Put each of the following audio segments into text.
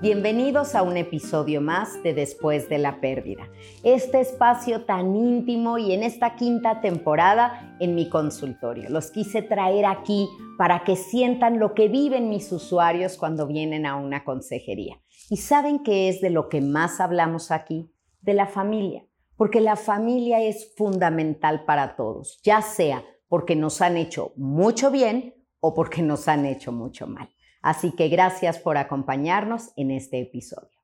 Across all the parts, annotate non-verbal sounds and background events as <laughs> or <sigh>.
Bienvenidos a un episodio más de Después de la Pérdida, este espacio tan íntimo y en esta quinta temporada en mi consultorio. Los quise traer aquí para que sientan lo que viven mis usuarios cuando vienen a una consejería. ¿Y saben qué es de lo que más hablamos aquí? De la familia, porque la familia es fundamental para todos, ya sea porque nos han hecho mucho bien o porque nos han hecho mucho mal. Así que gracias por acompañarnos en este episodio.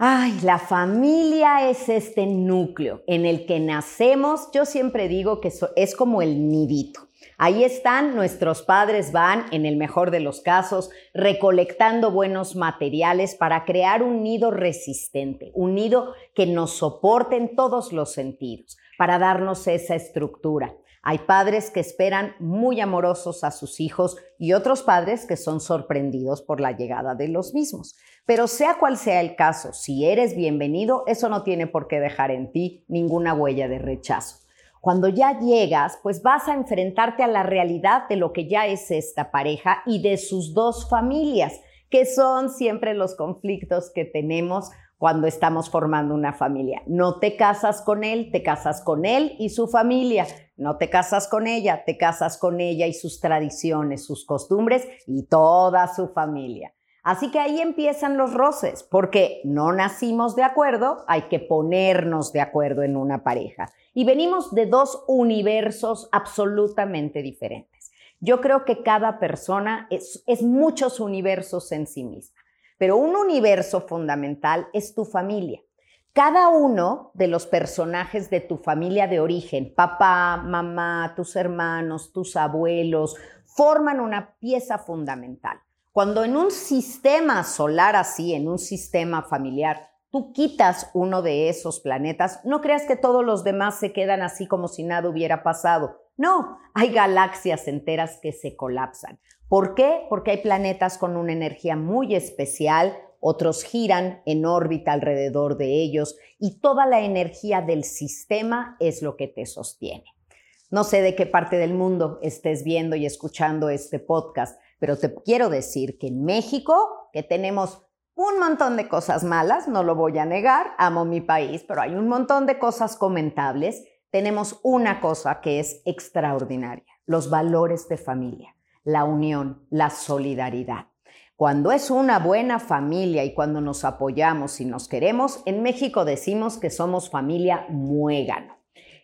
Ay, la familia es este núcleo en el que nacemos. Yo siempre digo que es como el nidito. Ahí están, nuestros padres van, en el mejor de los casos, recolectando buenos materiales para crear un nido resistente, un nido que nos soporte en todos los sentidos, para darnos esa estructura. Hay padres que esperan muy amorosos a sus hijos y otros padres que son sorprendidos por la llegada de los mismos. Pero sea cual sea el caso, si eres bienvenido, eso no tiene por qué dejar en ti ninguna huella de rechazo. Cuando ya llegas, pues vas a enfrentarte a la realidad de lo que ya es esta pareja y de sus dos familias, que son siempre los conflictos que tenemos cuando estamos formando una familia. No te casas con él, te casas con él y su familia. No te casas con ella, te casas con ella y sus tradiciones, sus costumbres y toda su familia. Así que ahí empiezan los roces, porque no nacimos de acuerdo, hay que ponernos de acuerdo en una pareja. Y venimos de dos universos absolutamente diferentes. Yo creo que cada persona es, muchos universos en sí misma. Pero un universo fundamental es tu familia. Cada uno de los personajes de tu familia de origen, papá, mamá, tus hermanos, tus abuelos, forman una pieza fundamental. Cuando en un sistema solar así, en un sistema familiar, tú quitas uno de esos planetas, no creas que todos los demás se quedan así como si nada hubiera pasado. No, hay galaxias enteras que se colapsan. ¿Por qué? Porque hay planetas con una energía muy especial, otros giran en órbita alrededor de ellos y toda la energía del sistema es lo que te sostiene. No sé de qué parte del mundo estés viendo y escuchando este podcast, pero te quiero decir que en México, que tenemos un montón de cosas malas, no lo voy a negar, amo mi país, pero hay un montón de cosas comentables, tenemos una cosa que es extraordinaria, los valores de familia la unión, la solidaridad. Cuando es una buena familia y cuando nos apoyamos y nos queremos, en México decimos que somos familia muégano.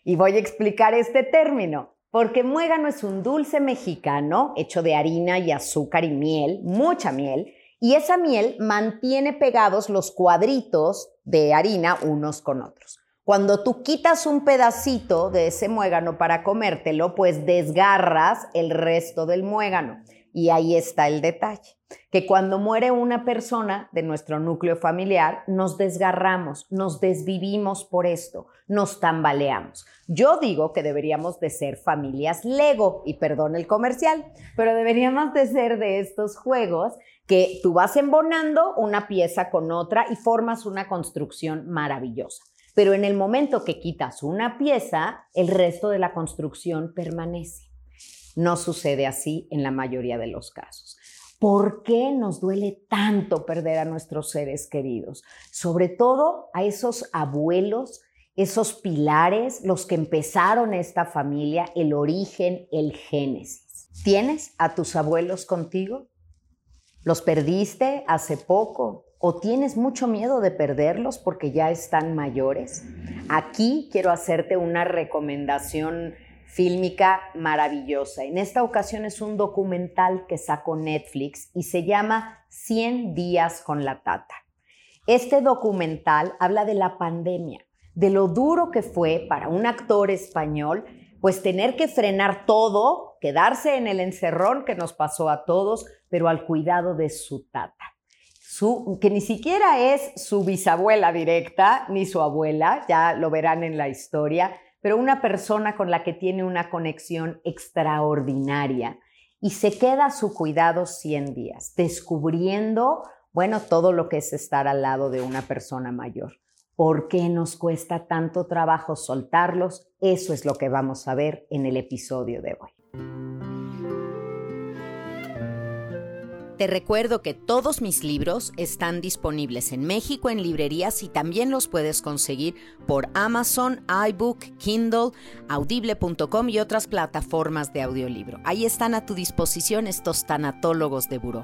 Y voy a explicar este término, porque muégano es un dulce mexicano hecho de harina y azúcar y miel, mucha miel, y esa miel mantiene pegados los cuadritos de harina unos con otros. Cuando tú quitas un pedacito de ese muégano para comértelo, pues desgarras el resto del muégano. Y ahí está el detalle, que cuando muere una persona de nuestro núcleo familiar, nos desgarramos, nos desvivimos por esto, nos tambaleamos. Yo digo que deberíamos de ser familias Lego, y perdón el comercial, pero deberíamos de ser de estos juegos que tú vas embonando una pieza con otra y formas una construcción maravillosa. Pero en el momento que quitas una pieza, el resto de la construcción permanece. No sucede así en la mayoría de los casos. ¿Por qué nos duele tanto perder a nuestros seres queridos? Sobre todo a esos abuelos, esos pilares, los que empezaron esta familia, el origen, el génesis. ¿Tienes a tus abuelos contigo? ¿Los perdiste hace poco? ¿O tienes mucho miedo de perderlos porque ya están mayores? Aquí quiero hacerte una recomendación fílmica maravillosa. En esta ocasión es un documental que sacó Netflix y se llama 100 días con la tata. Este documental habla de la pandemia, de lo duro que fue para un actor español pues tener que frenar todo, quedarse en el encerrón que nos pasó a todos, pero al cuidado de su tata su, que ni siquiera es su bisabuela directa, ni su abuela, ya lo verán en la historia, pero una persona con la que tiene una conexión extraordinaria y se queda a su cuidado 100 días, descubriendo, bueno, todo lo que es estar al lado de una persona mayor. ¿Por qué nos cuesta tanto trabajo soltarlos? Eso es lo que vamos a ver en el episodio de hoy. Te recuerdo que todos mis libros están disponibles en México en librerías y también los puedes conseguir por Amazon, iBook, Kindle, audible.com y otras plataformas de audiolibro. Ahí están a tu disposición estos tanatólogos de buró.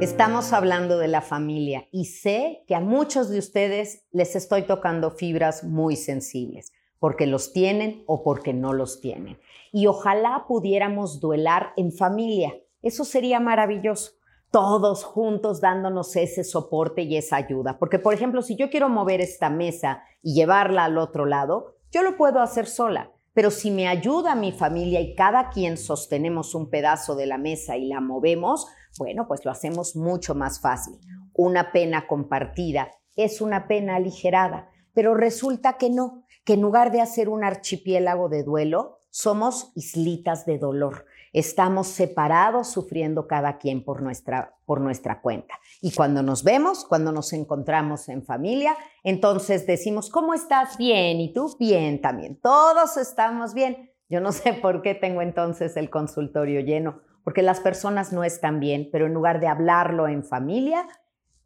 Estamos hablando de la familia y sé que a muchos de ustedes les estoy tocando fibras muy sensibles, porque los tienen o porque no los tienen. Y ojalá pudiéramos duelar en familia eso sería maravilloso. Todos juntos dándonos ese soporte y esa ayuda. Porque, por ejemplo, si yo quiero mover esta mesa y llevarla al otro lado, yo lo puedo hacer sola. Pero si me ayuda mi familia y cada quien sostenemos un pedazo de la mesa y la movemos, bueno, pues lo hacemos mucho más fácil. Una pena compartida es una pena aligerada, pero resulta que no, que en lugar de hacer un archipiélago de duelo, somos islitas de dolor. Estamos separados sufriendo cada quien por nuestra, por nuestra cuenta. Y cuando nos vemos, cuando nos encontramos en familia, entonces decimos, ¿cómo estás? Bien. ¿Y tú? Bien también. Todos estamos bien. Yo no <laughs> sé por qué tengo entonces el consultorio lleno, porque las personas no están bien, pero en lugar de hablarlo en familia,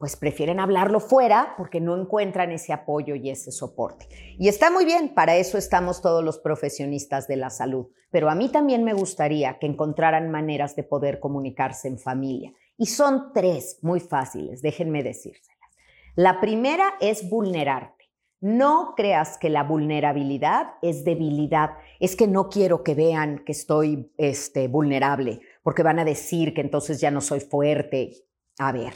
pues prefieren hablarlo fuera porque no encuentran ese apoyo y ese soporte. Y está muy bien, para eso estamos todos los profesionistas de la salud, pero a mí también me gustaría que encontraran maneras de poder comunicarse en familia. Y son tres muy fáciles, déjenme decírselas. La primera es vulnerarte. No creas que la vulnerabilidad es debilidad, es que no quiero que vean que estoy este, vulnerable, porque van a decir que entonces ya no soy fuerte. A ver,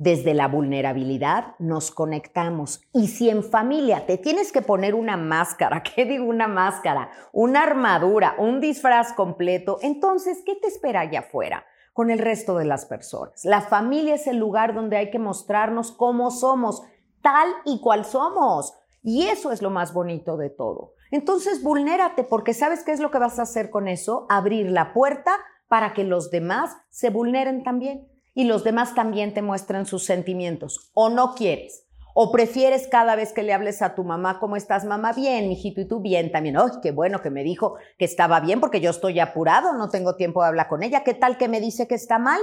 desde la vulnerabilidad nos conectamos. Y si en familia te tienes que poner una máscara, <laughs> ¿qué digo una máscara? Una armadura, un disfraz completo, entonces, ¿qué te espera allá afuera? con el resto de las personas. La familia es el lugar donde hay que mostrarnos cómo somos, tal y cual somos. Y eso es lo más bonito de todo. Entonces, vulnérate porque sabes qué es lo que vas a hacer con eso, abrir la puerta para que los demás se vulneren también y los demás también te muestran sus sentimientos. O no quieres. O prefieres cada vez que le hables a tu mamá, ¿cómo estás, mamá? Bien, mijito, y tú bien también. ¡Ay, qué bueno que me dijo que estaba bien porque yo estoy apurado, no tengo tiempo de hablar con ella. ¿Qué tal que me dice que está mal?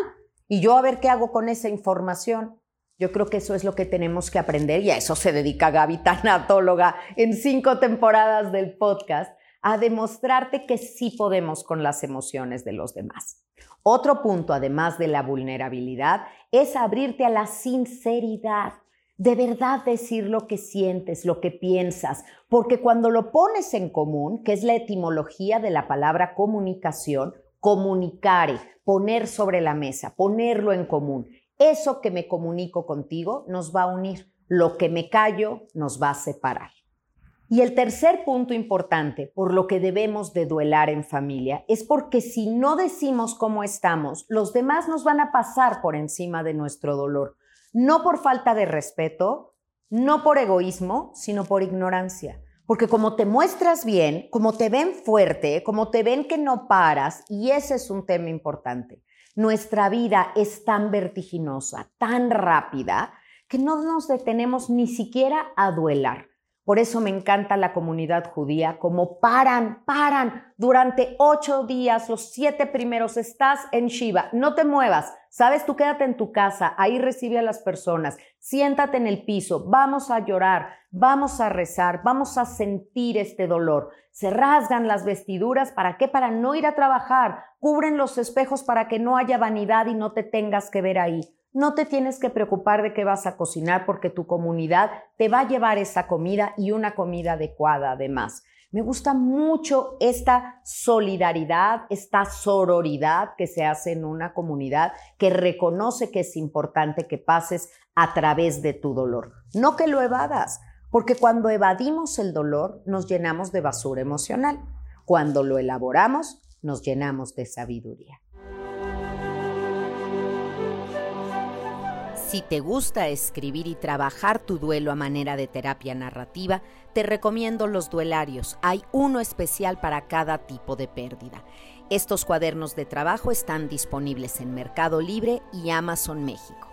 Y yo a ver qué hago con esa información. Yo creo que eso es lo que tenemos que aprender y a eso se dedica Gaby, tanatóloga, en cinco temporadas del podcast, a demostrarte que sí podemos con las emociones de los demás. Otro punto, además de la vulnerabilidad, es abrirte a la sinceridad. De verdad decir lo que sientes, lo que piensas, porque cuando lo pones en común, que es la etimología de la palabra comunicación, comunicare, poner sobre la mesa, ponerlo en común. Eso que me comunico contigo nos va a unir, lo que me callo nos va a separar. Y el tercer punto importante por lo que debemos de duelar en familia es porque si no decimos cómo estamos, los demás nos van a pasar por encima de nuestro dolor, no por falta de respeto, no por egoísmo, sino por ignorancia. Porque como te muestras bien, como te ven fuerte, como te ven que no paras, y ese es un tema importante, nuestra vida es tan vertiginosa, tan rápida, que no nos detenemos ni siquiera a duelar. Por eso me encanta la comunidad judía, como paran, paran durante ocho días, los siete primeros, estás en Shiva, no te muevas, sabes, tú quédate en tu casa, ahí recibe a las personas, siéntate en el piso, vamos a llorar, vamos a rezar, vamos a sentir este dolor. Se rasgan las vestiduras, ¿para qué? Para no ir a trabajar, cubren los espejos para que no haya vanidad y no te tengas que ver ahí no te tienes que preocupar de qué vas a cocinar porque tu comunidad te va a llevar esa comida y una comida adecuada además. Me gusta mucho esta solidaridad, esta sororidad que se hace en una comunidad que reconoce que es importante que pases a través de tu dolor, no que lo evadas, porque cuando evadimos el dolor nos llenamos de basura emocional, cuando lo elaboramos nos llenamos de sabiduría. Si te gusta escribir y trabajar tu duelo a manera de terapia narrativa, te recomiendo los duelarios. Hay uno especial para cada tipo de pérdida. Estos cuadernos de trabajo están disponibles en Mercado Libre y Amazon México.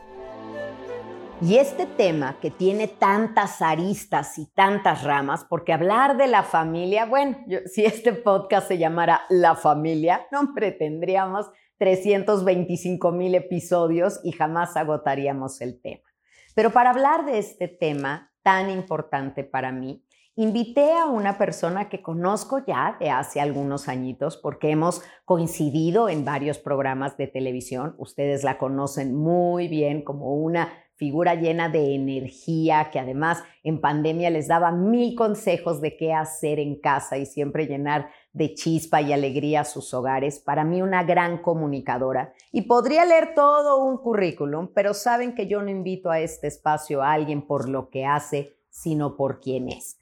Y este tema que tiene tantas aristas y tantas ramas, porque hablar de la familia, bueno, si este podcast se llamara La familia, no pretendríamos 325 mil episodios y jamás agotaríamos el tema. Pero para hablar de este tema tan importante para mí, invité a una persona que conozco ya de hace algunos añitos porque hemos coincidido en varios programas de televisión. Ustedes la conocen muy bien como una figura llena de energía, que además en pandemia les daba mil consejos de qué hacer en casa y siempre llenar de chispa y alegría a sus hogares. Para mí una gran comunicadora. Y podría leer todo un currículum, pero saben que yo no invito a este espacio a alguien por lo que hace, sino por quién es.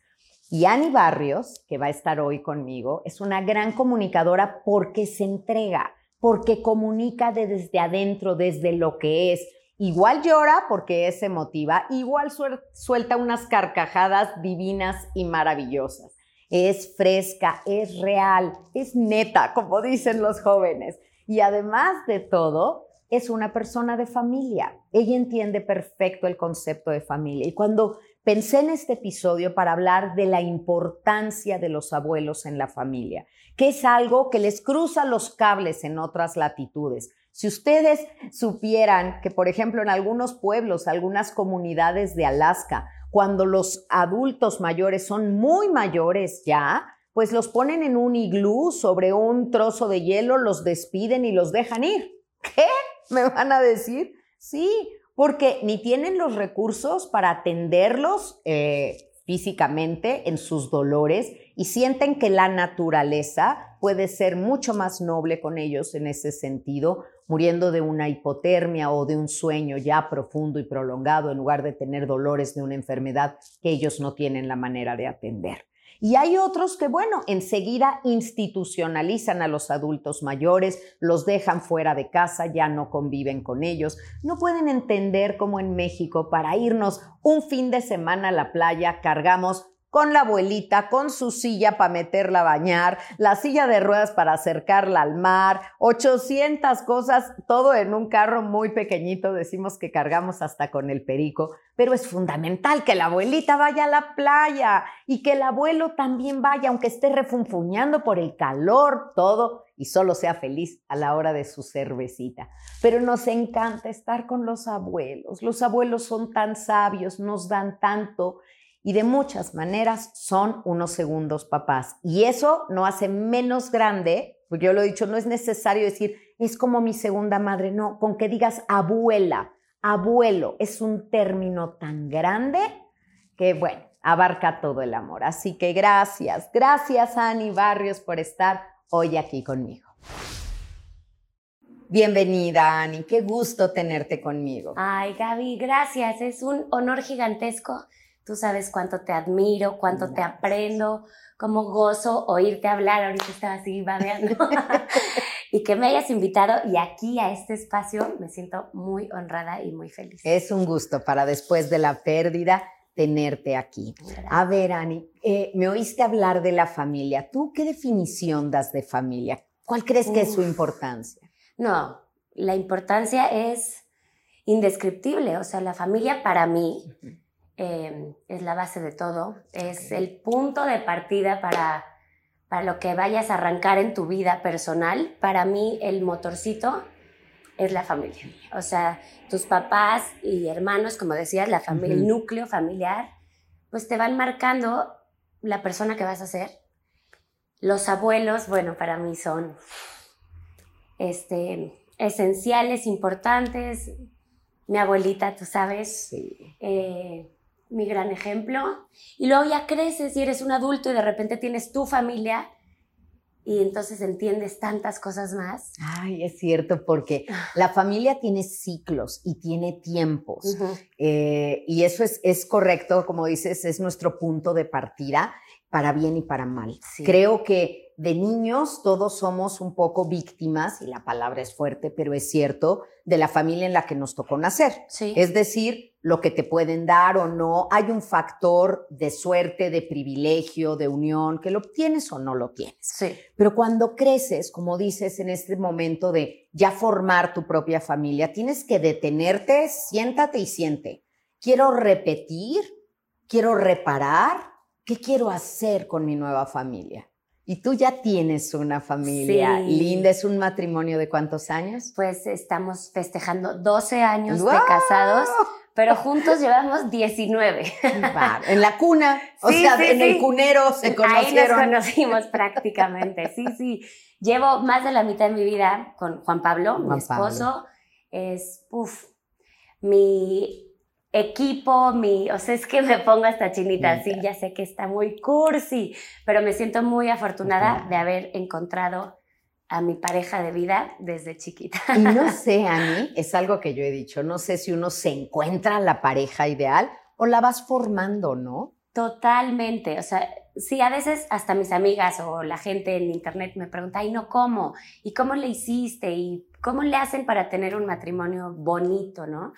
Y Ani Barrios, que va a estar hoy conmigo, es una gran comunicadora porque se entrega, porque comunica desde adentro, desde lo que es Igual llora porque es emotiva, igual suelta unas carcajadas divinas y maravillosas. Es fresca, es real, es neta, como dicen los jóvenes. Y además de todo, es una persona de familia. Ella entiende perfecto el concepto de familia. Y cuando pensé en este episodio para hablar de la importancia de los abuelos en la familia, que es algo que les cruza los cables en otras latitudes, si ustedes supieran que, por ejemplo, en algunos pueblos, algunas comunidades de Alaska, cuando los adultos mayores son muy mayores ya, pues los ponen en un iglú sobre un trozo de hielo, los despiden y los dejan ir. <laughs> ¿Qué? ¿Me van a decir? Sí, porque ni tienen los recursos para atenderlos eh, físicamente en sus dolores y sienten que la naturaleza puede ser mucho más noble con ellos en ese sentido, muriendo de una hipotermia o de un sueño ya profundo y prolongado en lugar de tener dolores de una enfermedad que ellos no tienen la manera de atender. Y hay otros que, bueno, enseguida institucionalizan a los adultos mayores, los dejan fuera de casa, ya no conviven con ellos, no pueden entender cómo en México para irnos un fin de semana a la playa cargamos con la abuelita, con su silla para meterla a bañar, la silla de ruedas para acercarla al mar, 800 cosas, todo en un carro muy pequeñito, decimos que cargamos hasta con el perico, pero es fundamental que la abuelita vaya a la playa y que el abuelo también vaya, aunque esté refunfuñando por el calor, todo, y solo sea feliz a la hora de su cervecita. Pero nos encanta estar con los abuelos, los abuelos son tan sabios, nos dan tanto y de muchas maneras son unos segundos papás. Y eso no hace menos grande, porque yo lo he dicho, no es necesario decir, es como mi segunda madre, no, con que digas abuela, abuelo, es un término tan grande que, bueno, abarca todo el amor. Así que gracias, gracias Ani Barrios por estar hoy aquí conmigo. Bienvenida, Ani, qué gusto tenerte conmigo. Ay, Gaby, gracias, es un honor gigantesco Tú sabes cuánto te admiro, cuánto te aprendo, cómo gozo oírte hablar. Ahorita estaba así babeando. <laughs> y que me hayas invitado y aquí a este espacio me siento muy honrada y muy feliz. Es un gusto para después de la pérdida tenerte aquí. A ver, Ani, eh, me oíste hablar de la familia. ¿Tú qué definición das de familia? ¿Cuál crees que es su importancia? No, la importancia es indescriptible. O sea, la familia para mí Em, es la base de todo, es el punto de partida para, para lo que vayas a arrancar en tu vida personal. Para mí el motorcito es la familia. O sea, tus papás y hermanos, como decías, la familia, el núcleo familiar, pues te van marcando la persona que vas a ser. Los abuelos, bueno, para mí son este, esenciales, importantes. Mi abuelita, tú sabes, sí. Eh, mi gran ejemplo. Y luego ya creces y eres un adulto y de repente tienes tu familia y entonces entiendes tantas cosas más. Ay, es cierto, porque ah. la familia tiene ciclos y tiene tiempos. Eh, y eso es, es correcto, como dices, es nuestro punto de partida para bien y para mal. Creo que de niños todos somos un poco víctimas, y la palabra es fuerte, pero es cierto, de la familia en la que nos tocó nacer. Sí. Es decir, lo que te pueden dar o no, hay un factor de suerte, de privilegio, de unión, que lo tienes o no lo tienes. Sí. Pero cuando creces, como dices en este momento de ya formar tu propia familia, tienes que detenerte, siéntate y siente. Quiero repetir, quiero reparar, ¿qué quiero hacer con mi nueva familia? Y tú ya tienes una familia Sí. linda, es un matrimonio de cuántos años? Pues estamos festejando 12 años de ¡Guau! casados, pero juntos llevamos 19. Bárbaro. En la cuna, o Sí, sea, sí, en sí. el cunero se Ahí nos conocieron. conocimos prácticamente, sí, sí. Llevo más de la mitad de mi vida con Juan Pablo, mi esposo. Es, uff, mi equipo, mi, o sea, es que me pongo hasta chinita, sí, ya sé que está muy cursi, pero me siento muy afortunada de haber encontrado a mi pareja de vida desde chiquita. Y no <laughs> sé, Ani, es algo que yo he dicho, no sé si uno se encuentra la pareja ideal o la vas formando, ¿no? Totalmente, o sea, sí, a veces hasta mis amigas o la gente en internet me pregunta, ay, no, ¿cómo? ¿Y cómo le hiciste? ¿Y cómo le hacen para tener un matrimonio bonito, no?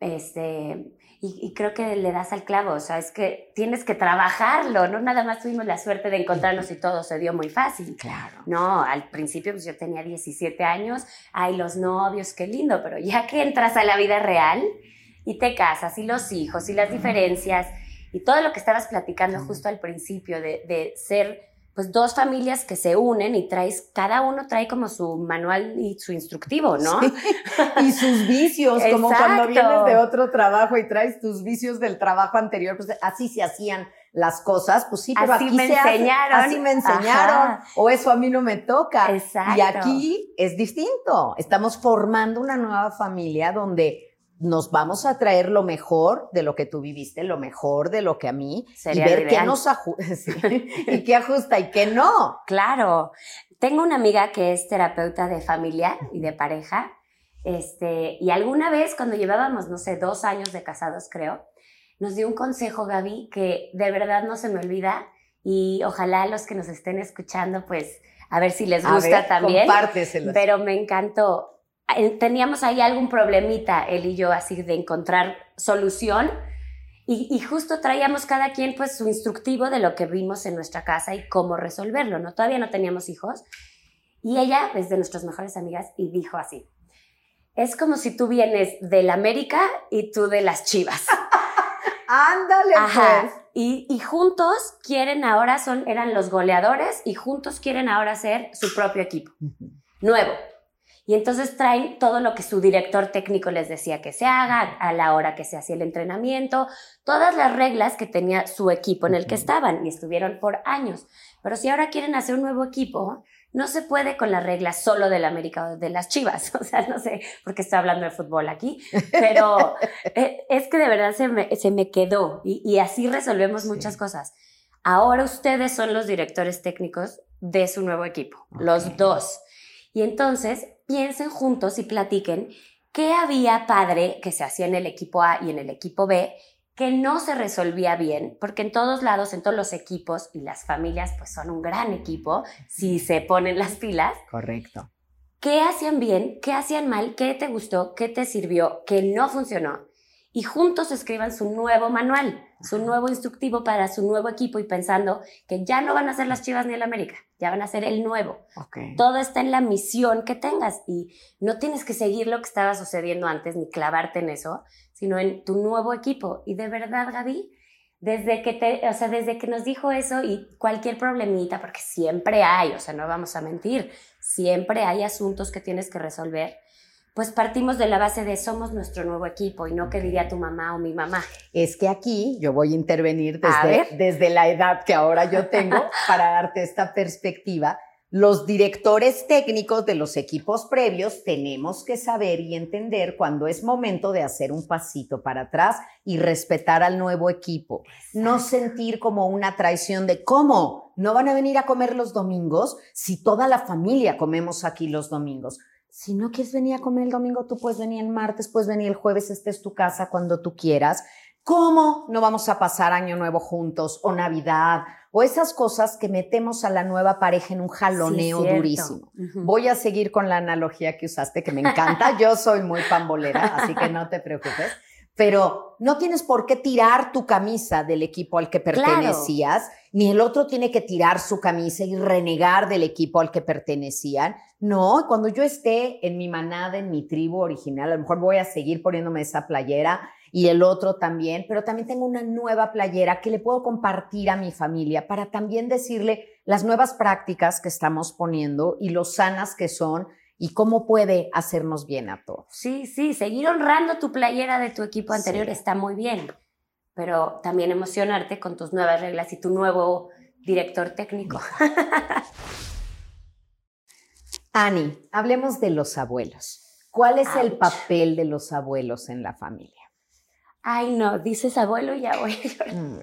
Este, y, y creo que le das al clavo, o sea, es que tienes que trabajarlo, no nada más tuvimos la suerte de encontrarnos y todo se dio muy fácil. Claro. No, al principio pues yo tenía 17 años, ay, los novios, qué lindo, pero ya que entras a la vida real y te casas y los hijos y las diferencias y todo lo que estabas platicando justo al principio de, de ser pues dos familias que se unen y traes, cada uno trae como su manual y su instructivo, ¿no? Sí. Y sus vicios, como cuando vienes de otro trabajo y traes tus vicios del trabajo anterior, pues así se hacían las cosas, pues sí, pero Así aquí me se hace- enseñaron. así me enseñaron, Ajá. o eso a mí no me toca. Exacto. Y aquí es distinto. Estamos formando una nueva familia donde nos vamos a traer lo mejor de lo que tú viviste, lo mejor de lo que a mí, Sería y ver qué nos ajusta <laughs> y qué ajusta y qué no. Claro. Tengo una amiga que es terapeuta de familia y de pareja. Este, y alguna vez cuando llevábamos, no sé, dos años de casados, creo, nos dio un consejo, Gaby, que de verdad no se me olvida. Y ojalá los que nos estén escuchando, pues, a ver si les gusta ver, también. compárteselos. Pero me encantó. Teníamos ahí algún problemita, él y yo, así de encontrar solución. Y, y justo traíamos cada quien pues su instructivo de lo que vimos en nuestra casa y cómo resolverlo, ¿no? Todavía no teníamos hijos. Y ella es de nuestras mejores amigas y dijo así, es como si tú vienes del América y tú de las Chivas. <laughs> Ándale, Ajá. pues. Y, y juntos quieren ahora, son, eran los goleadores y juntos quieren ahora ser su propio equipo nuevo. Y entonces traen todo lo que su director técnico les decía que se haga, a la hora que se hacía el entrenamiento, todas las reglas que tenía su equipo en el que estaban y estuvieron por años. Pero si ahora quieren hacer un nuevo equipo, no se puede con las reglas solo del América o de las Chivas. <laughs> O sea, no sé por qué estoy hablando de fútbol aquí, pero eh, es que de verdad se me, se me quedó y, y así resolvemos Sí. muchas cosas. Ahora ustedes son los directores técnicos de su nuevo equipo, Ok. los dos. Y entonces piensen juntos y platiquen qué había padre que se hacía en el equipo A y en el equipo B que no se resolvía bien, porque en todos lados, en todos los equipos y las familias, pues son un gran equipo si se ponen las pilas. Correcto. ¿Qué hacían bien? ¿Qué hacían mal? ¿Qué te gustó? ¿Qué te sirvió? ¿Qué no funcionó? Y juntos escriban su nuevo manual, su nuevo instructivo para su nuevo equipo y pensando que ya no van a ser las Chivas ni el América, ya van a ser el nuevo. Todo está en la misión que tengas y no tienes que seguir lo que estaba sucediendo antes ni clavarte en eso, sino en tu nuevo equipo. Y de verdad, Gaby, desde que te, o sea, desde que nos dijo eso y cualquier problemita, porque siempre hay, o sea, no vamos a mentir, siempre hay asuntos que tienes que resolver, pues partimos de la base de somos nuestro nuevo equipo y no que diría tu mamá o mi mamá. Es que aquí yo voy a intervenir desde, desde la edad que ahora yo tengo <laughs> para darte esta perspectiva. Los directores técnicos de los equipos previos tenemos que saber y entender cuando es momento de hacer un pasito para atrás y respetar al nuevo equipo. No sentir como una traición de cómo no van a venir a comer los domingos si toda la familia comemos aquí los domingos. Si no quieres venir a comer el domingo, tú puedes venir el martes, puedes venir el jueves, esta es tu casa cuando tú quieras. ¿Cómo no vamos a pasar año nuevo juntos o Navidad o esas cosas que metemos a la nueva pareja en un jaloneo durísimo. Voy a seguir con la analogía que usaste, que me encanta. Yo soy muy pambolera, así que no te preocupes. Pero no tienes por qué tirar tu camisa del equipo al que pertenecías, ni el otro tiene que tirar su camisa y renegar del equipo al que pertenecían. No, cuando yo esté en mi manada, en mi tribu original, a lo mejor voy a seguir poniéndome esa playera y el otro también, pero también tengo una nueva playera que le puedo compartir a mi familia para también decirle las nuevas prácticas que estamos poniendo y lo sanas que son y cómo puede hacernos bien a todos. Sí, sí, seguir honrando tu playera de tu equipo anterior está muy bien, pero también emocionarte con tus nuevas reglas y tu nuevo director técnico. <laughs> Ani, hablemos de los abuelos. ¿Cuál es el papel de los abuelos en la familia? Ay, no, dices abuelo y voy mm.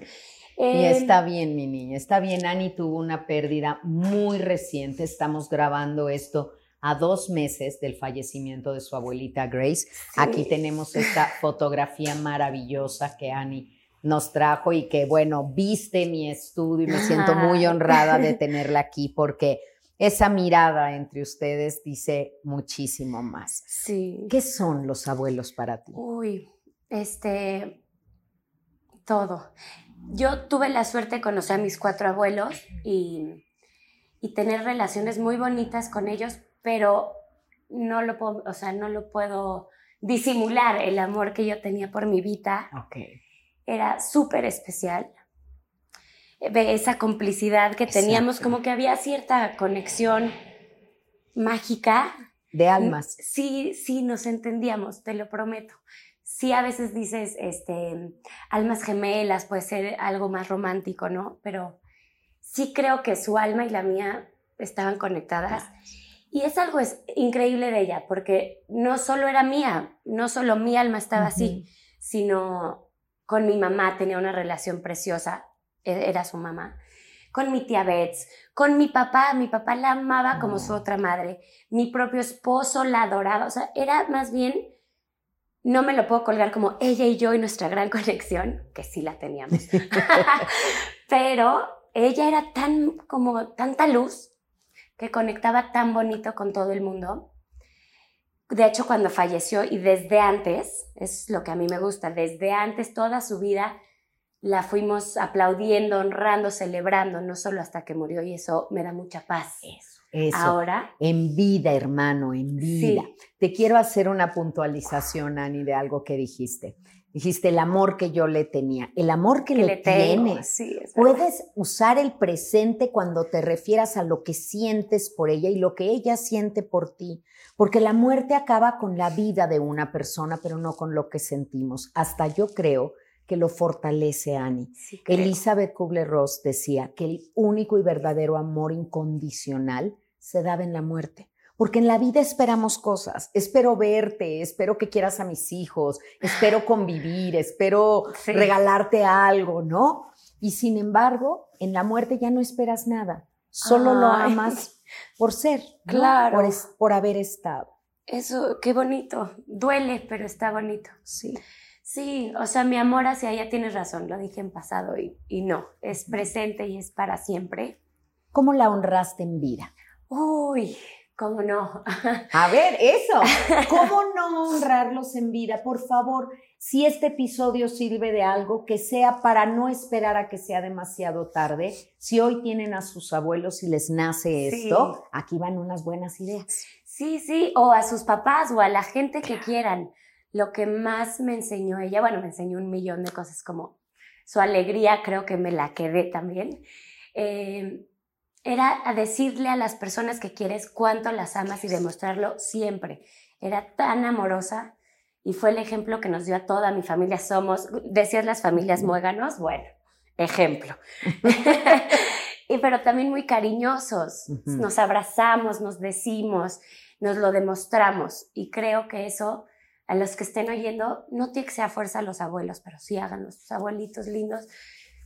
<laughs> y está bien, mi niña, está bien. Ani tuvo una pérdida muy reciente. Estamos grabando esto a dos meses del fallecimiento de su abuelita Grace. Aquí tenemos esta fotografía maravillosa que Ani nos trajo y que, bueno, viste mi estudio y me siento muy honrada de <laughs> tenerla aquí porque esa mirada entre ustedes dice muchísimo más. Sí. ¿Qué son los abuelos para ti? Uy, este, todo. Yo tuve la suerte de conocer a mis cuatro abuelos y, tener relaciones muy bonitas con ellos, pero no lo puedo, o sea, no lo puedo disimular el amor que yo tenía por mi vida. Okay. Era súper especial. Esa complicidad que teníamos, como que había cierta conexión mágica. De almas. Sí, sí, nos entendíamos, te lo prometo sí a veces dices, este, almas gemelas, puede ser algo más romántico, ¿no? Pero sí creo que su alma y la mía estaban conectadas. Y es algo es increíble de ella, porque no solo era mía, no solo mi alma estaba así, sino con mi mamá tenía una relación preciosa, e, era su mamá. Con mi tía Bets, con mi papá, mi papá la amaba como su otra madre, mi propio esposo la adoraba, o sea, era más bien no me lo puedo colgar como ella y yo y nuestra gran <laughs> conexión, que sí la teníamos. <laughs> <laughs> Pero ella era tan como tanta luz que conectaba tan bonito con todo el mundo. De hecho, cuando falleció y desde antes, es lo que a mí me gusta, desde antes toda su vida la fuimos aplaudiendo, honrando, celebrando, no solo hasta que murió y eso me da mucha paz. Eso. Ahora. En vida, hermano, en vida. Te quiero hacer una puntualización, Ani, de algo que dijiste. Dijiste el amor que yo le tenía, el amor que, le, tienes. Puedes usar el presente cuando te refieras a lo que sientes por ella y lo que ella siente por ti, porque la muerte acaba con la vida de una persona, pero no con lo que sentimos. Hasta yo creo que lo fortalece Annie. Elizabeth Kubler-Ross decía que el único y verdadero amor incondicional se daba en la muerte. Porque en la vida esperamos cosas. Espero verte, espero que quieras a mis hijos, espero convivir, espero regalarte algo, ¿no? Y sin embargo, en la muerte ya no esperas nada. Solo lo amas por ser, claro. por, por haber estado. Eso, qué bonito. Duele, pero está bonito. Sí. Sí, o sea, mi amor hacia ella tienes razón, lo dije en pasado y, y no, es presente y es para siempre. ¿Cómo la honraste en vida? Uy, ¿cómo no? <laughs> A ver, eso. ¿Cómo no <laughs> honrarlos en vida? Por favor, si este episodio sirve de algo, que sea para no esperar a que sea demasiado tarde. Si hoy tienen a sus abuelos y les nace esto, aquí van unas buenas ideas. Sí, sí, o a sus papás o a la gente que quieran lo que más me enseñó ella, bueno, me enseñó un millón de cosas como su alegría, creo que me la quedé también, eh, era a decirle a las personas que quieres cuánto las amas y demostrarlo siempre. Era tan amorosa y fue el ejemplo que nos dio a toda mi familia. Somos, decías las familias muéganos, bueno, ejemplo. <laughs> y, pero también muy cariñosos. Nos abrazamos, nos decimos, nos lo demostramos y creo que eso a los que estén oyendo, no tiene que ser a fuerza los abuelos, pero sí háganlo, sus abuelitos lindos,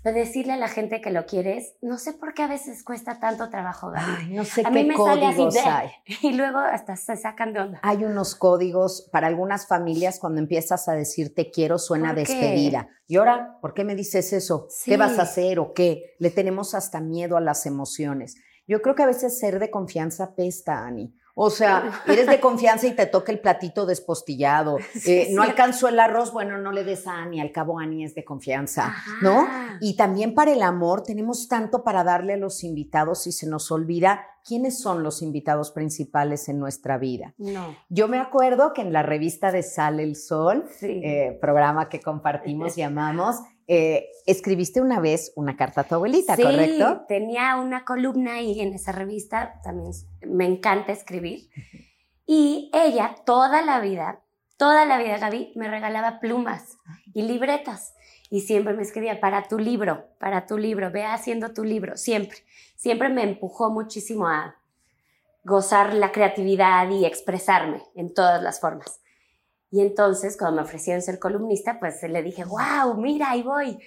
decirle a la gente que lo quieres, no sé por qué a veces cuesta tanto trabajo. Ay, no sé a qué mí me sale así códigos de- hay. <laughs> y luego hasta se sacan de onda. Hay unos códigos para algunas familias cuando empiezas a decir te quiero suena despedida. ¿Y ahora por qué me dices eso? Sí. ¿Qué vas a hacer o qué? Le tenemos hasta miedo a las emociones. Yo creo que a veces ser de confianza pesta, Ani. O sea, eres de <laughs> confianza y te toca el platito despostillado. Sí, Eh, sí. no alcanzó el arroz, bueno, no le des a Ani. Al cabo, Ani es de confianza, ¿no? Y también para el amor tenemos tanto para darle a los invitados y se nos olvida quiénes son los invitados principales en nuestra vida. No. Yo me acuerdo que en la revista de Sale el Sol, Sí. eh, programa que compartimos y amamos, eh, escribiste una vez una carta a tu abuelita, sí, ¿correcto? tenía una columna ahí en esa revista, también me encanta escribir. Y ella toda la vida, toda la vida, Gaby, me regalaba plumas y libretas. Y siempre me escribía, para tu libro, para tu libro, ve haciendo tu libro, siempre. Siempre me empujó muchísimo a gozar la creatividad y expresarme en todas las formas. Y entonces, cuando me ofrecieron ser columnista, pues le dije, wow, mira, ahí voy.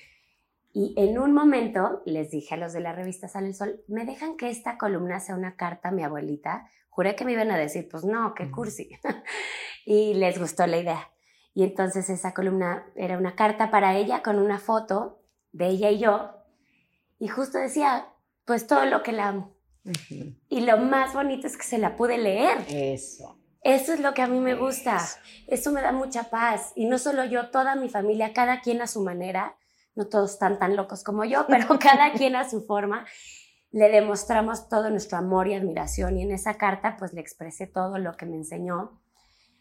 Y en un momento les dije a los de la revista Sale el Sol, ¿me dejan que esta columna sea una carta a mi abuelita? Juré que me iban a decir, pues no, qué cursi. <laughs> y les gustó la idea. Y entonces esa columna era una carta para ella con una foto de ella y yo. Y justo decía, pues todo lo que la amo. Y lo más bonito es que se la pude leer. Eso. Eso es lo que a mí me gusta. Eso. Eso me da mucha paz. Y no solo yo, toda mi familia, cada quien a su manera. No todos están tan locos como yo, <laughs> pero cada quien a su forma. Le demostramos todo nuestro amor y admiración. Y en esa carta, pues le expresé todo lo que me enseñó.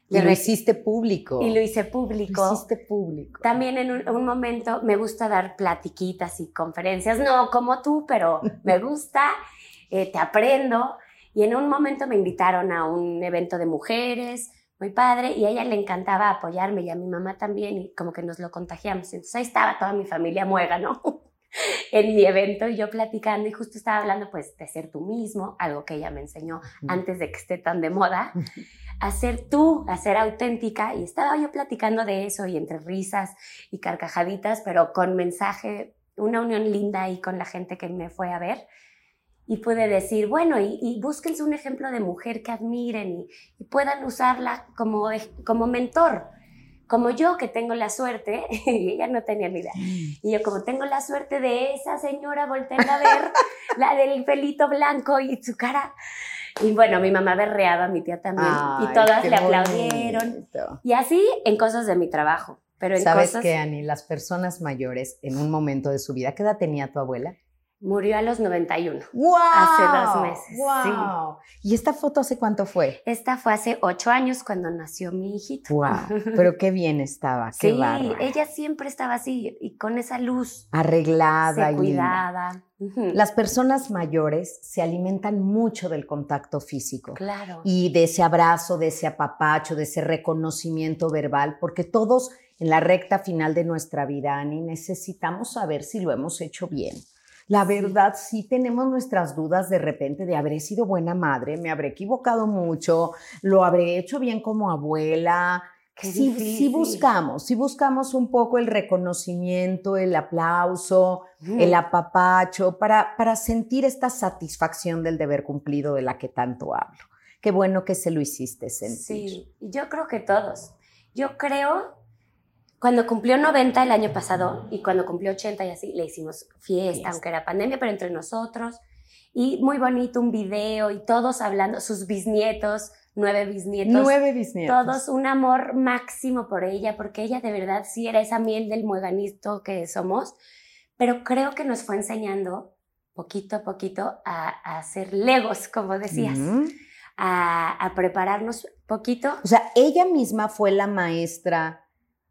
Y lo hiciste público. y lo hice Lo público. hiciste público. También en un, un momento me gusta dar platiquitas y conferencias, no como tú, pero me gusta, eh, te aprendo. Y en un momento me invitaron a un evento de mujeres, muy padre, y a ella le encantaba apoyarme y a mi mamá también, y como que nos lo contagiamos. Entonces ahí estaba toda mi familia muega, ¿no? <laughs> en mi evento y yo platicando y justo estaba hablando pues de ser tú mismo, algo que ella me enseñó antes de que esté tan de moda, a ser tú, a ser auténtica y estaba yo platicando de eso y entre risas y carcajaditas, pero con mensaje, una unión linda ahí con la gente que me fue a ver y pude decir, bueno, y, y búsquense un ejemplo de mujer que admiren y, y puedan usarla como, como mentor. Como yo que tengo la suerte, <laughs> y ella no tenía ni idea, y yo como tengo la suerte de esa señora, volteen a ver, <laughs> la del pelito blanco y su cara. Y bueno, mi mamá berreaba, mi tía también, Ay, y todas le aplaudieron. bonito. Y así en cosas de mi trabajo, pero en ¿Sabes cosas... qué, Ani? Las personas mayores en un momento de su vida, ¿qué edad tenía tu abuela? Murió a los 91. ¡Wow! Hace dos meses, ¡Wow! ¿Y esta foto hace cuánto fue? Esta fue hace ocho años cuando nació mi hijito. ¡Wow! <laughs> Pero qué bien estaba, qué Sí, ella siempre estaba así y con esa luz Arreglada y cuidada. Las personas mayores se alimentan mucho del contacto físico Claro. y de ese abrazo, de ese apapacho, de ese reconocimiento verbal, porque todos en la recta final de nuestra vida, Ani, necesitamos saber si lo hemos hecho bien. La verdad, sí tenemos nuestras dudas de repente de habré sido buena madre, me habré equivocado mucho, lo habré hecho bien como abuela. Qué Sí, sí buscamos, sí buscamos un poco el reconocimiento, el aplauso, el apapacho, para, para sentir esta satisfacción del deber cumplido de la que tanto hablo. Qué bueno que se lo hiciste sentir. Sí, yo creo que todos. Yo creo, cuando cumplió 90 el año pasado y cuando cumplió 80 y así, le hicimos fiesta, Fiesta. aunque era pandemia, pero entre nosotros. Y muy bonito un video y todos hablando, sus bisnietos, nueve bisnietos. Nueve bisnietos. Todos un amor máximo por ella, porque ella de verdad sí era esa miel del mueganito que somos, pero creo que nos fue enseñando poquito a poquito a, a hacer legos, como decías, a, a prepararnos poquito. O sea, ella misma fue la maestra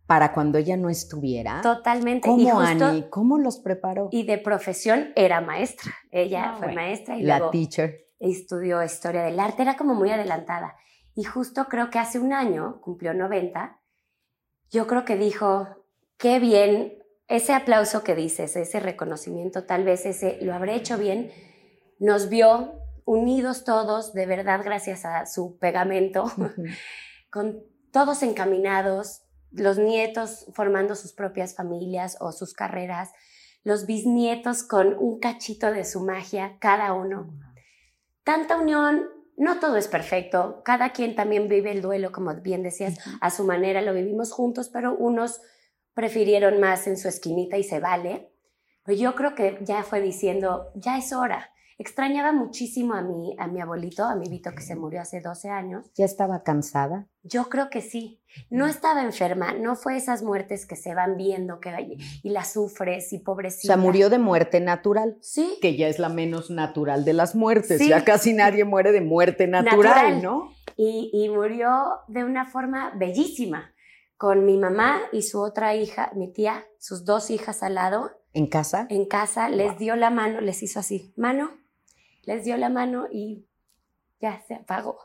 para cuando ella no estuviera. Totalmente. y, ¿Cómo, justo- Ani? ¿Cómo los preparó? y de profesión era maestra. Ella Ah, fue bueno. maestra y la luego teacher. estudió historia del arte, era como muy adelantada. Y justo creo que hace un año, cumplió 90, yo creo que dijo, qué bien, ese aplauso que dices, ese reconocimiento, tal vez ese, lo habré hecho bien, nos vio unidos todos, de verdad, gracias a su pegamento, <laughs> con todos encaminados, los nietos formando sus propias familias o sus carreras, los bisnietos con un cachito de su magia, cada uno. Tanta unión, no todo es perfecto, cada quien también vive el duelo, como bien decías, a su manera, lo vivimos juntos, pero unos prefirieron más en su esquinita y se vale. Pues yo creo que ya fue diciendo, ya es hora. Extrañaba muchísimo a mi, a mi abuelito, a mi Vito que se murió hace 12 años. ¿Ya estaba cansada? Yo creo que sí. No estaba enferma, no fue esas muertes que se van viendo que, y la sufres y pobrecita. O sea, murió de muerte natural. Sí. Que ya es la menos natural de las muertes. Ya casi nadie muere de muerte natural, ¿no? Y, y murió de una forma bellísima, con mi mamá y su otra hija, mi tía, sus dos hijas al lado. ¿En casa? En casa, les dio la mano, les hizo así, mano, les dio la mano y ya se apagó.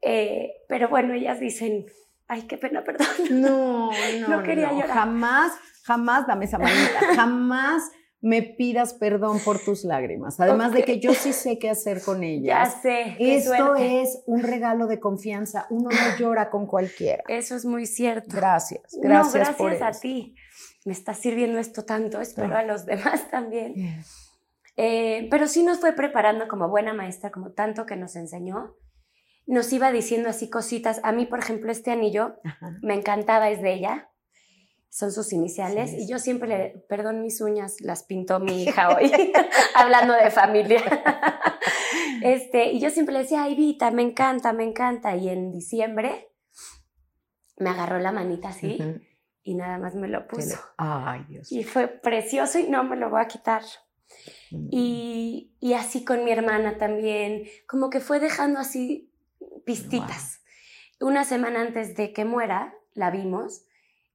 Eh, pero bueno, ellas dicen, ay, qué pena, <laughs> perdón. No, <laughs> no, no quería llorar. Jamás, jamás, dame esa manita, <laughs> jamás me pidas perdón por tus lágrimas. Además de que yo sí sé qué hacer con ellas. Ya sé. Esto es un regalo de confianza. Uno no llora con cualquiera. Eso es muy cierto. Gracias. Gracias, no, gracias a ti. Me está sirviendo esto tanto. Espero a los demás también. Eh, pero sí nos fue preparando como buena maestra, como tanto que nos enseñó. Nos iba diciendo así cositas. A mí, por ejemplo, este anillo me encantaba, es de ella. Son sus iniciales. y yo siempre le, perdón, mis uñas las pintó mi <laughs> hija hoy, <laughs> hablando de familia. <laughs> este, y yo siempre le decía, ay, Vita, me encanta, me encanta. Y en diciembre me agarró la manita así. Y nada más me lo puso. Ay, Dios. Y fue precioso y no me lo voy a quitar. Y, y, así con mi hermana también, como que fue dejando así pistitas. Una semana antes de que muera, la vimos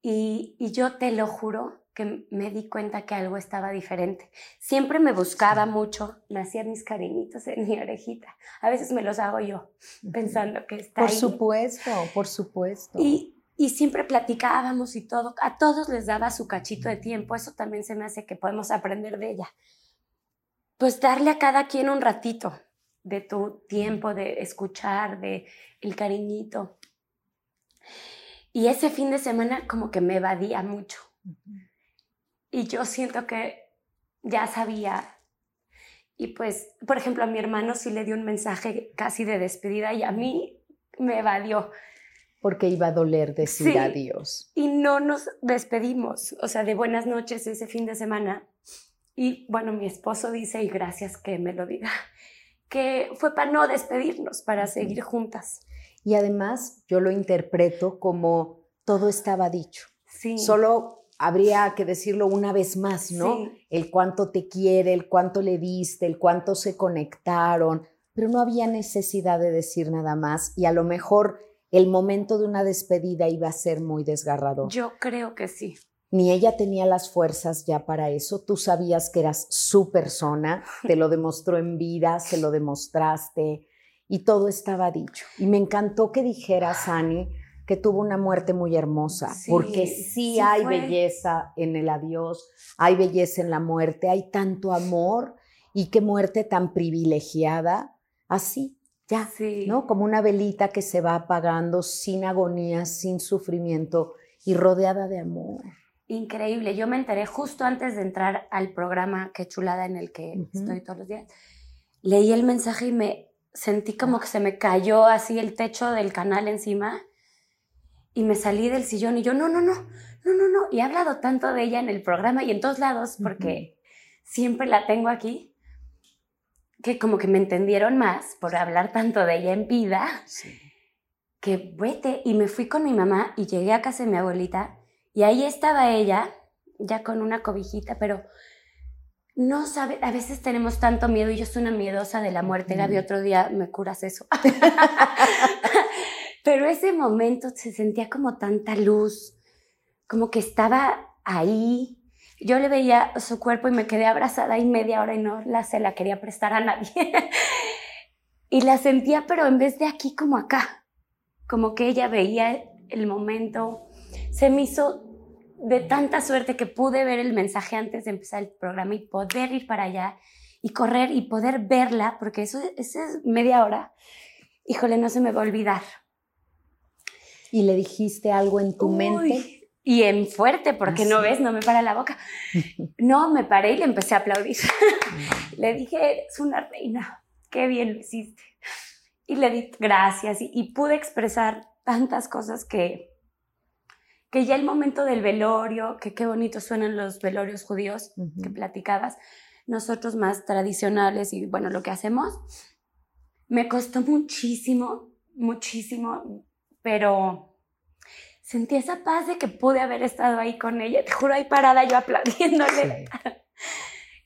y, y, yo te lo juro que me di cuenta que algo estaba diferente. Siempre me buscaba mucho, me hacía mis cariñitos en mi orejita. A veces me los hago yo, pensando que está por ahí. Por supuesto, por supuesto. Y, y siempre platicábamos y todo. A todos les daba su cachito de tiempo. Eso también se me hace que podemos aprender de ella pues darle a cada quien un ratito de tu tiempo, de escuchar, de el cariñito. Y ese fin de semana como que me evadía mucho. Y yo siento que ya sabía. Y pues, por ejemplo, a mi hermano sí le dio un mensaje casi de despedida y a mí me evadió. Porque iba a doler decir adiós. Y no nos despedimos, o sea, de buenas noches ese fin de semana. Y bueno, mi esposo dice, y gracias que me lo diga, <laughs> que fue para no despedirnos, para seguir juntas. Y además yo lo interpreto como todo estaba dicho. Sí. Solo habría que decirlo una vez más, ¿no? El cuánto te quiere, el cuánto le diste, el cuánto se conectaron, pero no había necesidad de decir nada más y a lo mejor el momento de una despedida iba a ser muy desgarrador. Yo creo que sí ni ella tenía las fuerzas ya para eso. Tú sabías que eras su persona, te lo demostró en vida, se lo demostraste y todo estaba dicho. Y me encantó que dijeras, Ani, que tuvo una muerte muy hermosa, porque sí, hay belleza en el adiós, hay belleza en la muerte, hay tanto amor y qué muerte tan privilegiada, así, ya, ¿no? Como una velita que se va apagando sin agonía, sin sufrimiento y rodeada de amor increíble. Yo me enteré justo antes de entrar al programa Qué chulada en el que estoy todos los días. Leí el mensaje y me sentí como que se me cayó así el techo del canal encima y me salí del sillón y yo, no, no, no, no, no, no. Y he hablado tanto de ella en el programa y en todos lados porque siempre la tengo aquí que como que me entendieron más por hablar tanto de ella en vida. Que vete. Y me fui con mi mamá y llegué a casa de mi abuelita y ahí estaba ella, ya con una cobijita, pero no sabe, a veces tenemos tanto miedo y yo soy una miedosa de la muerte, Gaby, otro día me curas eso. <laughs> pero ese momento se sentía como tanta luz, como que estaba ahí. Yo le veía su cuerpo y me quedé abrazada ahí media hora y no la, se la quería prestar a nadie. <laughs> y la sentía, pero en vez de aquí, como acá. Como que ella veía el momento. Se me hizo de tanta suerte que pude ver el mensaje antes de empezar el programa y poder ir para allá y correr y poder verla, porque eso, es media hora. Híjole, no se me va a olvidar. ¿Y le dijiste algo en tu mente? Y en fuerte, porque ¿Ah, no sí? ves, no me para la boca. <laughs> No, me paré y le empecé a aplaudir. <laughs> le dije, eres una reina, qué bien lo hiciste. Y le di gracias y, y pude expresar tantas cosas que, que ya el momento del velorio, que qué bonito suenan los velorios judíos que platicabas, nosotros más tradicionales y bueno, lo que hacemos, me costó muchísimo, muchísimo, pero sentí esa paz de que pude haber estado ahí con ella, te juro ahí parada yo aplaudiéndole. Sí. <laughs>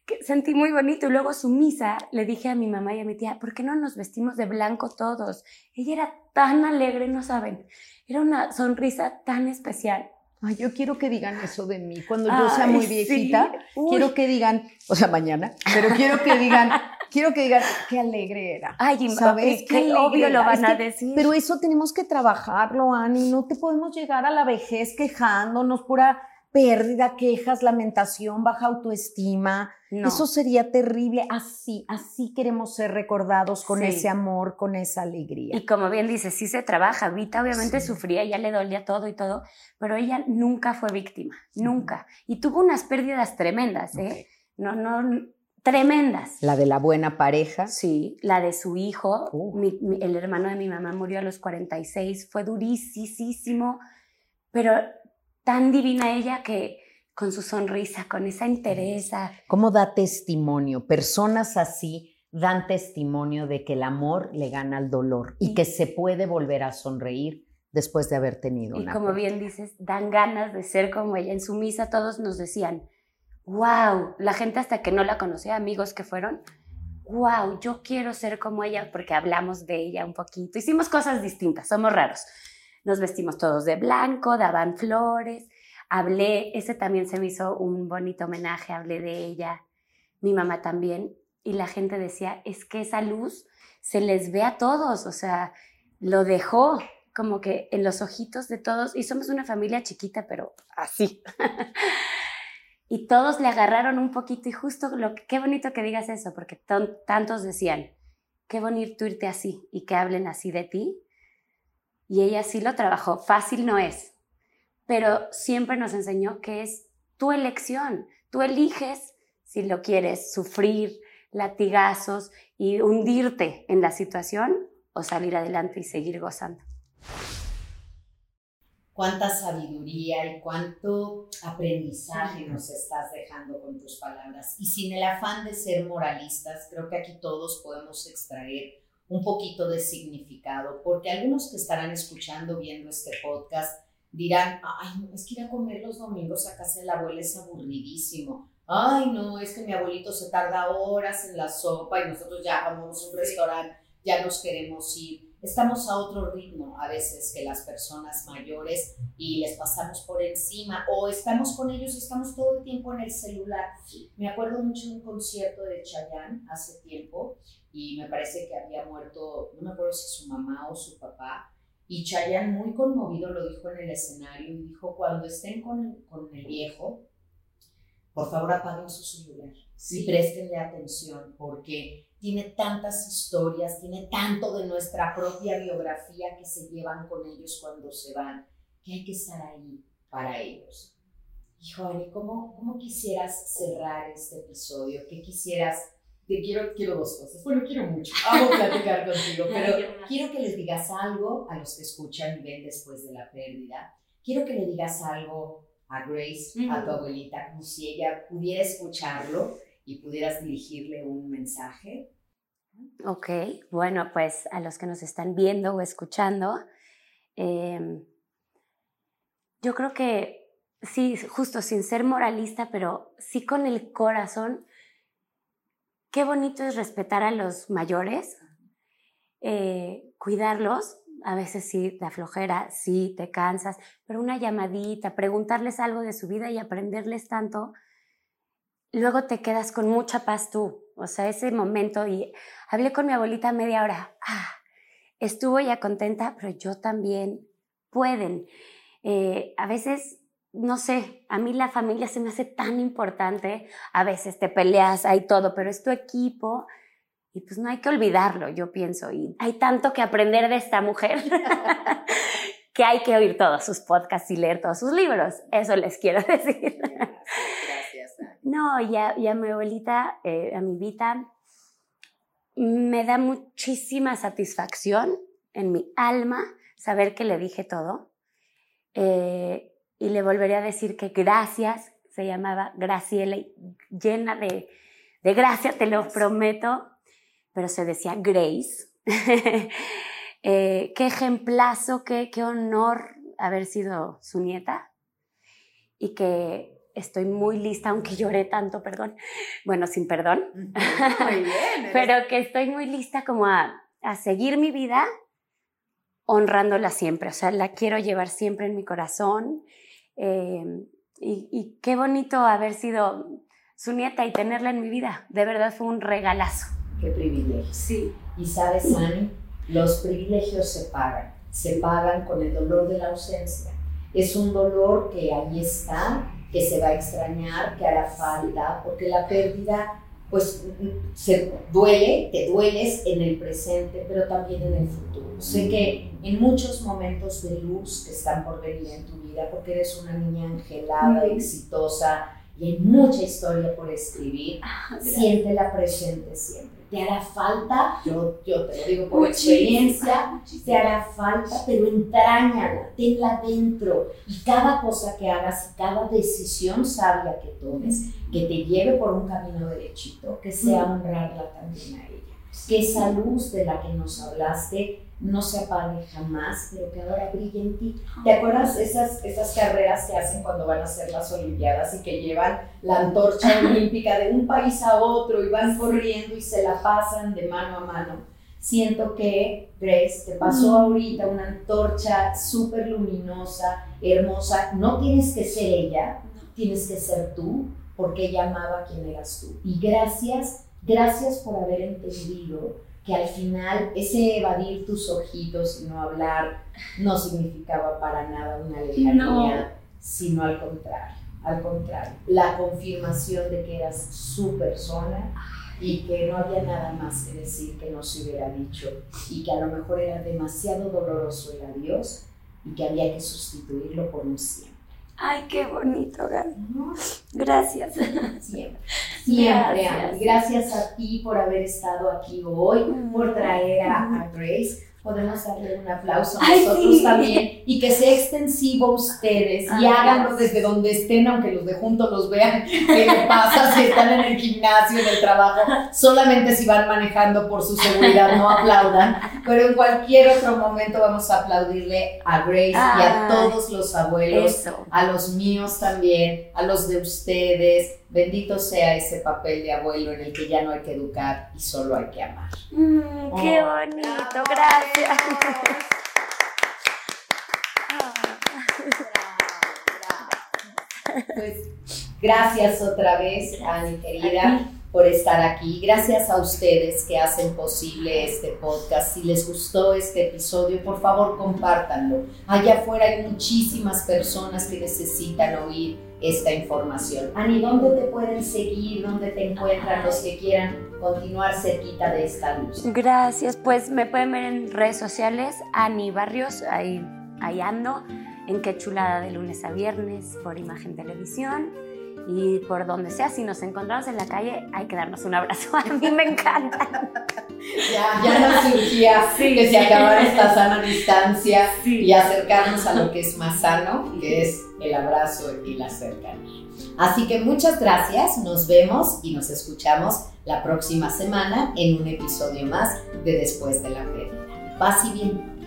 Que sentí muy bonito y luego su misa le dije a mi mamá y a mi tía, ¿por qué no nos vestimos de blanco todos? Ella era tan alegre, no saben, era una sonrisa tan especial. Ay, yo quiero que digan eso de mí. Cuando yo sea Ay, muy sí. viejita, Uy. quiero que digan, o sea, mañana, pero quiero que digan, <laughs> quiero que digan qué alegre era. Ay, ¿Sabes? y Qué obvio lo van Es a que- decir. Pero eso tenemos que trabajarlo, Ani. No te podemos llegar a la vejez quejándonos, pura pérdida, quejas, lamentación, baja autoestima. No. Eso sería terrible. Así, así queremos ser recordados con Sí. ese amor, con esa alegría. Y como bien dices, sí se trabaja. Vita obviamente Sí. sufría, ya le dolía todo y todo, pero ella nunca fue víctima, nunca. Y tuvo unas pérdidas tremendas, ¿eh? No, no, tremendas. La de la buena pareja. Sí, la de su hijo, Uh. mi- mi- el hermano de mi mamá murió a los 46, fue durísimo, pero tan divina ella que con su sonrisa, con esa entereza, ¿Cómo da testimonio? Personas así dan testimonio de que el amor le gana al dolor y que se puede volver a sonreír después de haber tenido y una como pérdida. bien dices, dan ganas de ser como ella. En su misa todos nos decían, wow, la gente hasta que no la conocía, amigos que fueron, wow, yo quiero ser como ella porque hablamos de ella un poquito. Hicimos cosas distintas, somos raros. Nos vestimos todos de blanco, daban flores, hablé, ese también se me hizo un bonito homenaje, hablé de ella, mi mamá también, y la gente decía, es que esa luz se les ve a todos, o sea, lo dejó como que en los ojitos de todos, y somos una familia chiquita, pero así. <laughs> y todos le agarraron un poquito, y justo lo qué bonito que digas eso, porque tantos decían, qué bonito irte así y que hablen así de ti. Y ella sí lo trabajó, fácil no es, pero siempre nos enseñó que es tu elección, tú eliges si lo quieres sufrir, latigazos y hundirte en la situación o salir adelante y seguir gozando. cuánta sabiduría y cuánto aprendizaje nos estás dejando con tus palabras. Y sin el afán de ser moralistas, creo que aquí todos podemos extraer un poquito de significado, porque algunos que estarán escuchando, viendo este podcast, dirán, ay, no, es que ir a comer los domingos a casa de la abuela es aburridísimo. Ay, no, es que mi abuelito se tarda horas en la sopa y nosotros ya vamos a un restaurante, ya nos queremos ir estamos a otro ritmo a veces que las personas mayores y les pasamos por encima o estamos con ellos y estamos todo el tiempo en el celular. Me acuerdo mucho de un concierto de Chayanne hace tiempo y me parece que había muerto, no me acuerdo si su mamá o su papá, y Chayanne muy conmovido lo dijo en el escenario y dijo, cuando estén con, con el viejo, por favor apaguen su celular y préstenle atención porque tiene tantas historias, tiene tanto de nuestra propia biografía que se llevan con ellos cuando se van, que hay que estar ahí para ellos. Hijo, Ani, ¿cómo, ¿cómo quisieras cerrar este episodio? ¿Qué quisieras? Te quiero, quiero dos cosas. Bueno, quiero mucho. <laughs> Amo platicar contigo, pero quiero que les digas algo a los que escuchan y ven después de la pérdida. Quiero que le digas algo a Grace, a tu abuelita, como si ella pudiera escucharlo y pudieras dirigirle un mensaje. Ok, bueno, pues a los que nos están viendo o escuchando, eh, yo creo que sí, justo sin ser moralista, pero sí con el corazón, qué bonito es respetar a los mayores, eh, cuidarlos. A veces sí, da flojera, sí, te cansas, pero una llamadita, preguntarles algo de su vida y aprenderles tanto, luego te quedas con mucha paz tú. O sea, ese momento y hablé con mi abuelita media hora. Ah, estuvo ya contenta, pero yo también. Pueden. Eh, a veces, no sé, a mí la familia se me hace tan importante. A veces te peleas, hay todo, pero es tu equipo. Y pues no hay que olvidarlo, yo pienso. Y hay tanto que aprender de esta mujer <laughs> <laughs> que hay que oír todos sus podcasts y leer todos sus libros. Eso les quiero <laughs> decir. Gracias. No, ya, ya mi abuelita, eh, a mi Vita, me da muchísima satisfacción en mi alma saber que le dije todo. Eh, y le volveré a decir que gracias, se llamaba Graciela, llena de, de gracia, te lo prometo, pero se decía Grace. <laughs> Eh, qué ejemplazo, qué, qué honor haber sido su nieta y que estoy muy lista, aunque lloré tanto, perdón, bueno, sin perdón, Muy bien. <laughs> pero que estoy muy lista como a, a seguir mi vida honrándola siempre, o sea, la quiero llevar siempre en mi corazón. Eh, y, y qué bonito haber sido su nieta y tenerla en mi vida. De verdad fue un regalazo. Qué privilegio. Sí. Y sabes, Ani, los privilegios se pagan. Se pagan con el dolor de la ausencia. Es un dolor que ahí está, que se va a extrañar, que hará falta, porque la pérdida, pues, se duele, te dueles en el presente, pero también en el futuro. Sé que en muchos momentos de luz que están por venir en tu porque eres una niña angelada, Mm. exitosa, y hay mucha historia por escribir, siéntela presente siempre. Te hará falta, yo, yo te lo digo por experiencia, te hará falta, pero entrañala, tenla dentro. Y cada cosa que hagas, cada decisión sabia que tomes, que te lleve por un camino derechito, que sea honrarla también a ella. Que esa luz de la que nos hablaste no se apague jamás, pero que ahora brille en ti. ¿Te acuerdas esas, esas carreras que hacen cuando van a hacer las Olimpiadas y que llevan la antorcha olímpica de un país a otro y van corriendo y se la pasan de mano a mano? Siento que, Grace, te pasó ahorita una antorcha súper luminosa, hermosa. No tienes que ser ella, tienes que ser tú, porque ella amaba a quien eras tú. Y gracias, gracias por haber entendido que al final ese evadir tus ojitos y no hablar no significaba para nada una lejanía, sino al contrario, al contrario, la confirmación de que eras su persona y que no había nada más que decir que no se hubiera dicho y que a lo mejor era demasiado doloroso el adiós y que había que sustituirlo por un siempre. Ay, qué bonito, Gaby. Gracias. Siempre, siempre, Gracias. Gracias a ti por haber estado aquí hoy, por traer a, a Grace. Podemos darle un aplauso a Ay, nosotros sí. también y que sea extensivo a ustedes y Ay, háganlo gracias. desde donde estén, aunque los de juntos los vean. <laughs> ¿Qué le pasa si están en el gimnasio, en el trabajo? Solamente si van manejando por su seguridad, no aplaudan. Pero en cualquier otro momento vamos a aplaudirle a Grace y a Ay. todos los abuelos Eso. a los míos también, a los de ustedes. Bendito sea ese papel de abuelo en el que ya no hay que educar y solo hay que amar. Mm, qué Oh. bonito, gracias. Pues gracias otra vez, Ani querida, por estar aquí. Gracias a ustedes que hacen posible este podcast. Si les gustó este episodio, por favor compártanlo. Allá afuera hay muchísimas personas que necesitan oír esta información. Ani, ¿dónde te pueden seguir? ¿Dónde te encuentran los que quieran continuar cerquita de esta luz? Gracias, pues me pueden ver en redes sociales, Ani Barrios, ahí, ahí ando, en Qué Chulada de lunes a viernes por Imagen Televisión y por donde sea, si nos encontramos en la calle hay que darnos un abrazo, <laughs> a mí me encanta. Ya, ya nos surgía Sí. que se acabara esta sana distancia Sí. y acercarnos a lo que es más sano, que es el abrazo y la cercanía. Así que muchas gracias, nos vemos y nos escuchamos la próxima semana en un episodio más de Después de la Pérdida. Paz y bien.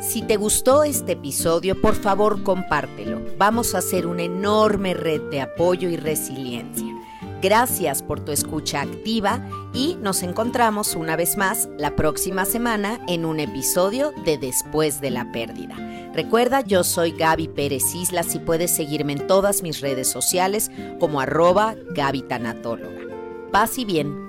Si te gustó este episodio, por favor compártelo. Vamos a hacer una enorme red de apoyo y resiliencia. Gracias por tu escucha activa y nos encontramos una vez más la próxima semana en un episodio de Después de la Pérdida. Recuerda, yo soy Gaby Pérez Islas y puedes seguirme en todas mis redes sociales como arroba Gaby. Paz y bien.